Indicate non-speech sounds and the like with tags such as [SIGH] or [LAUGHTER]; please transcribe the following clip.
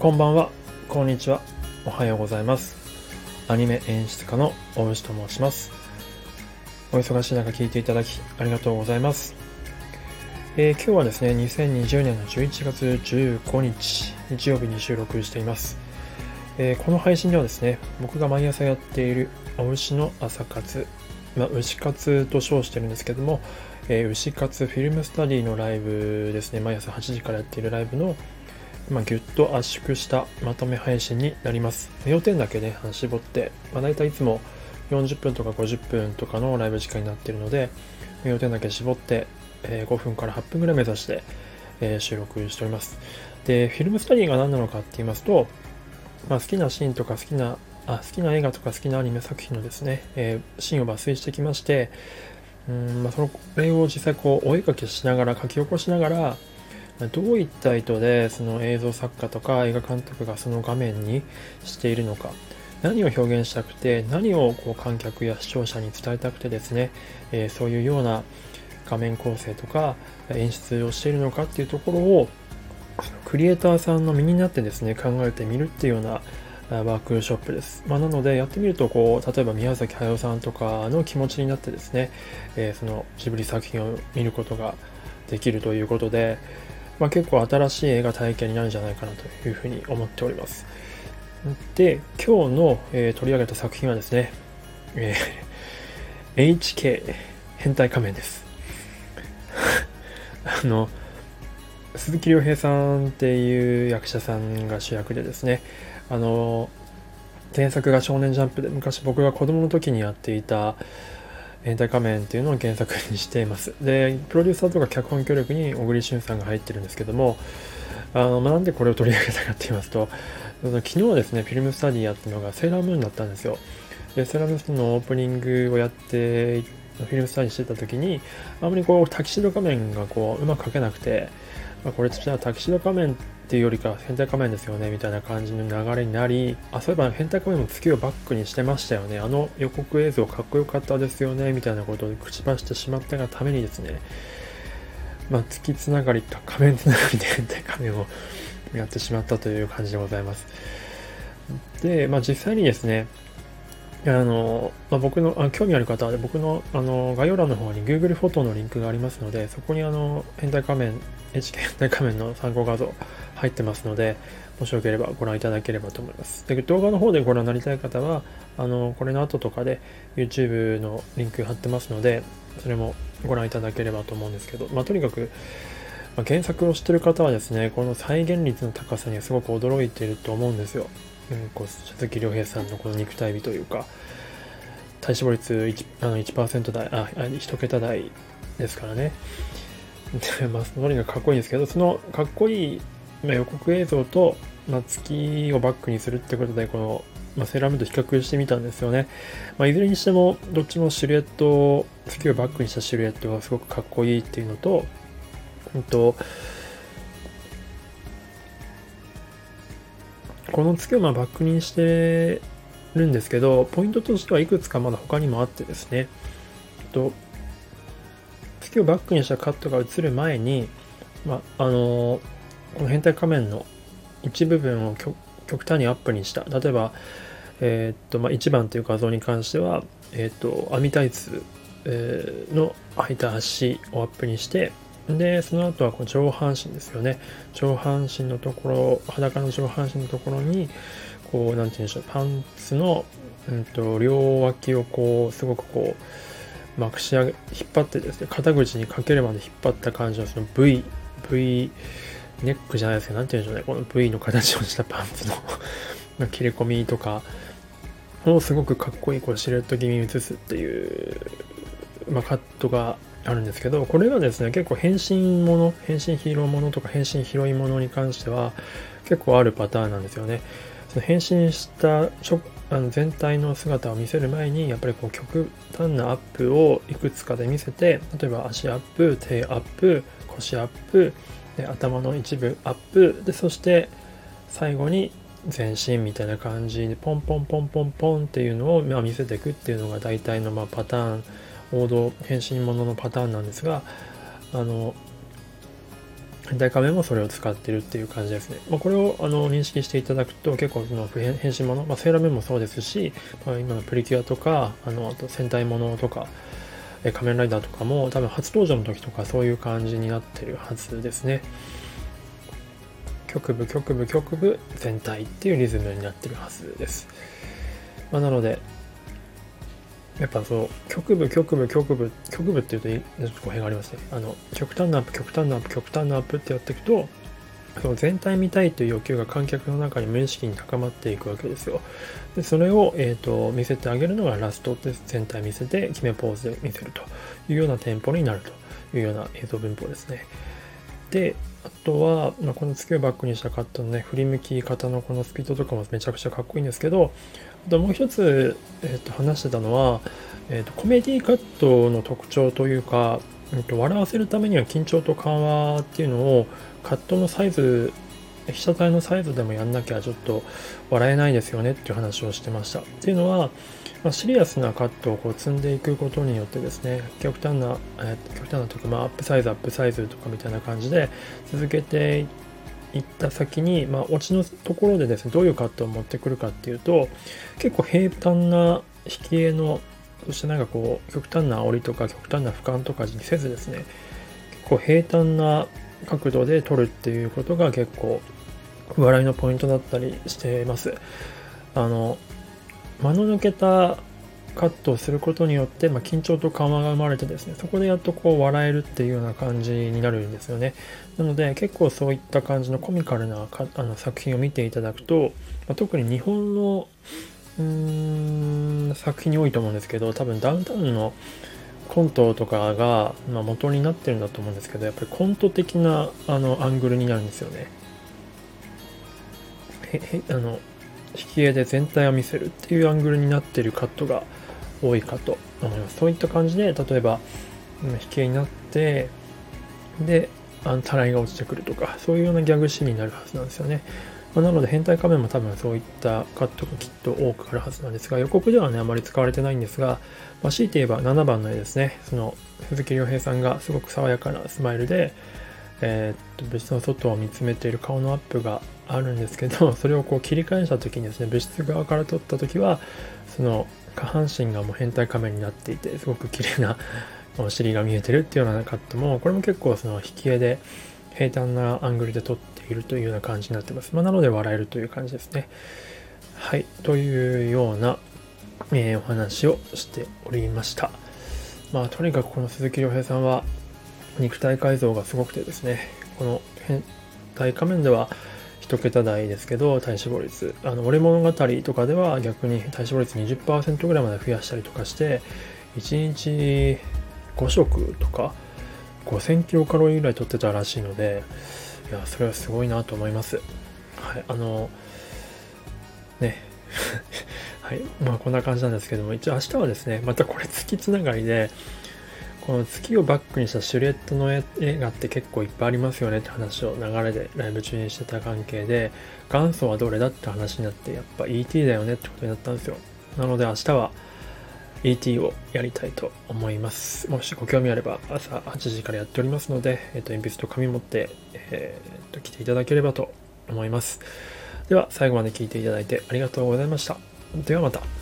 こんばんは、こんにちは、おはようございます。アニメ演出家の大牛と申します。お忙しい中聞いていただきありがとうございます。えー、今日はですね、2020年の11月15日、日曜日に収録しています。えー、この配信ではですね、僕が毎朝やっているお牛の朝活、まあ、牛活と称してるんですけども、えー、牛活フィルムスタディのライブですね、毎朝8時からやっているライブのまあ、ぎゅっと圧縮したまとめ配信になります。要点だけね、絞って、まあ、大体いつも40分とか50分とかのライブ時間になっているので、要点だけ絞って、えー、5分から8分ぐらい目指して、えー、収録しております。で、フィルムスタディが何なのかって言いますと、まあ、好きなシーンとか好きなあ好きな映画とか好きなアニメ作品のですね、えー、シーンを抜粋してきまして、うんまあ、それを実際こうお絵かきしながら書き起こしながらどういった意図でその映像作家とか映画監督がその画面にしているのか何を表現したくて何をこう観客や視聴者に伝えたくてですね、えー、そういうような画面構成とか演出をしているのかっていうところをクリエイターさんの身になってですね考えてみるっていうようなワークショップです。まあ、なのでやってみるとこう例えば宮崎駿さんとかの気持ちになってですね、えー、そのジブリ作品を見ることができるということで、まあ、結構新しい映画体験になるんじゃないかなというふうに思っております。で、今日の、えー、取り上げた作品はですね、えー、HK 変態仮面です。[LAUGHS] あの、鈴木亮平さんっていう役者さんが主役でですね、あの、原作が少年ジャンプで昔僕が子供の時にやっていた、変態仮面っていうのを原作にしています。で、プロデューサーとか脚本協力に小栗旬さんが入ってるんですけども、あの、ま、なんでこれを取り上げたかって言いますと、昨日ですね、フィルムスタディやったのがセーラームーンだったんですよ。で、セーラームーンのオープニングをやって、フィルムスタディしてた時に、あまりこう、タキシード仮面がこう、うまく描けなくて、まあ、これじゃあタキシード仮面っていうよりか変態仮面ですよねみたいな感じの流れになりあそういえば変態仮面も月をバックにしてましたよね。あの予告映像かっこよかったですよねみたいなことを口走してしまったがためにですねまあ、月つながりか仮面つながりで変態仮面をやってしまったという感じでございます。で、まあ、実際にですねあの、まあ、僕のあ興味ある方は僕のあの概要欄の方に Google フォトのリンクがありますのでそこにあの変態仮面 HK 変態仮面の参考画像入ってますのでもしよければご覧いただければと思います。で動画の方でご覧になりたい方はあのこれの後とかで YouTube のリンク貼ってますのでそれもご覧いただければと思うんですけど、まあ、とにかくま原作を知ってる方はですねこの再現率の高さにすごく驚いていると思うんですよ。うん、こう鈴木亮平さんのこの肉体美というか体脂肪率 1%, あの1台あ1桁台ですからね。まあそのりがかっこいいんですけどそのかっこいい、まあ、予告映像と、まあ、月をバックにするってことでこの、まあ、セーラームーンと比較してみたんですよね、まあ、いずれにしてもどっちもシルエット月をバックにしたシルエットがすごくかっこいいっていうのと、うんとこの月をまあバックにしてるんですけど、ポイントとしてはいくつかまだ他にもあってですね、と月をバックにしたカットが映る前に、まあのこの変態仮面の一部分を極端にアップにした。例えば、えー、っと、まあ、1番という画像に関しては、えー、っと、網タイツ、えー、の開いた足をアップにして、で、その後はこう上半身ですよね。上半身のところ、裸の上半身のところに、こう、なんて言うんでしょう、パンツの、うんと、両脇をこう、すごくこう、まくし上げ、引っ張ってですね、肩口にかけるまで引っ張った感じの、その V、V、ネックじゃないですけど、なんて言うんでしょうね、この V の形をしたパンツの切れ込みとかをすごくかっこいいこうシルエット気味に映すっていう、まあ、カットがあるんですけど、これがですね、結構変身もの、変身ヒーローものとか変身ヒロインものに関しては結構あるパターンなんですよね。その変身したあの全体の姿を見せる前に、やっぱりこう極端なアップをいくつかで見せて、例えば足アップ、手アップ、腰アップ、で頭の一部アップ、で、そして最後に全身みたいな感じでポンポンポンポンポンっていうのをま見せていくっていうのが大体のまパターン王道変身もののパターンなんですがあの変態仮面もそれを使ってるっていう感じですね。まあ、これをあの認識していただくと結構その変身もの、まあ、セーラーメンもそうですし、まあ、今のプリキュアとか、あのあと戦隊ものとか、仮面ライダーとかも多分初登場の時とかそういう感じになってるはずですね。局部、局部、局部、全体っていうリズムになってるはずです。まあ、なので、やっぱそう、局部、局部、局部、局部っていうと、ちょっと語弊がありますね。あの、極端なアップ、極端なアップ、極端なアップってやっていくと、その全体見たいという欲求が観客の中に無意識に高まっていくわけですよ。でそれを、えーと、見せてあげるのがラストで全体見せて決めポーズで見せるというようなテンポになるというような映像文法ですね。で、あとは、まあ、この月をバックにしたカットのね、振り向き方のこのスピードとかもめちゃくちゃかっこいいんですけど、あともう一つ、えー、と話してたのは、えーと、コメディカットの特徴というか、えーと、笑わせるためには緊張と緩和っていうのをカットのサイズ被写体のサイズでもやんなきゃちょっと笑えないですよねっていう話をしてました。っていうのは、まあ、シリアスなカットをこう積んでいくことによってですね、極端な、えー、極端なというか、まあ、アップサイズ、アップサイズとかみたいな感じで続けていった先に、まあ、オチのところでですね、どういうカットを持ってくるかっていうと、結構平坦な引き絵の、そしてなんかこう、極端な煽りとか極端な俯瞰とかにせずですね、結構平坦な角度で撮るっていうことが結構笑いのポイントだったりしています。あの、間の抜けたカットをすることによって、まあ、緊張と緩和が生まれてですね、そこでやっとこう笑えるっていうような感じになるんですよね。なので結構そういった感じのコミカルなあの作品を見ていただくと、まあ、特に日本の作品に多いと思うんですけど、多分ダウンタウンのコントとかが、まあ、元になってるんだと思うんですけど、やっぱりコント的なあのアングルになるんですよね。へへあの引き絵で全体を見せるっていうアングルになってるカットが多いかと思います。そういった感じで、例えば、引き絵になって、で、あのたらいが落ちてくるとか、そういうようなギャグシーンになるはずなんですよね。まあ、なので、変態仮面も多分そういったカットがきっと多くあるはずなんですが、予告ではね、あまり使われてないんですが、まあ、強いて言えば7番の絵ですね、その鈴木亮平さんがすごく爽やかなスマイルで、えー、っと、物質の外を見つめている顔のアップがあるんですけど、[LAUGHS] それをこう切り返した時にですね、物質側から撮った時は、その下半身がもう変態仮面になっていて、すごく綺麗な [LAUGHS] お尻が見えてるっていうようなカットも、これも結構その引き絵で平坦なアングルで撮っているというような感じになってます。まあ、なので笑えるという感じですね。はい。というような、えー、お話をしておりました。まあ、とにかくこの鈴木亮平さんは肉体改造がすごくてですね、この変態仮面では1桁台ですけど、体脂肪率。あの、俺物語とかでは逆に体脂肪率20%ぐらいまで増やしたりとかして、1日5食とか5000キロカロリーぐらい取ってたらしいので、いや、それはすごいなと思います。はい、あの、ね。[LAUGHS] はい。まあ、こんな感じなんですけども、一応明日はですね、またこれ月つながりで、この月をバックにしたシルエットの映画って結構いっぱいありますよねって話を流れでライブ中にしてた関係で、元祖はどれだって話になって、やっぱ ET だよねってことになったんですよ。なので明日は ET をやりたいと思います。もしご興味あれば朝8時からやっておりますので、えっ、と、鉛筆と紙持って、えっ、と、来ていただければと思います。では、最後まで聞いていただいてありがとうございました。ではまた。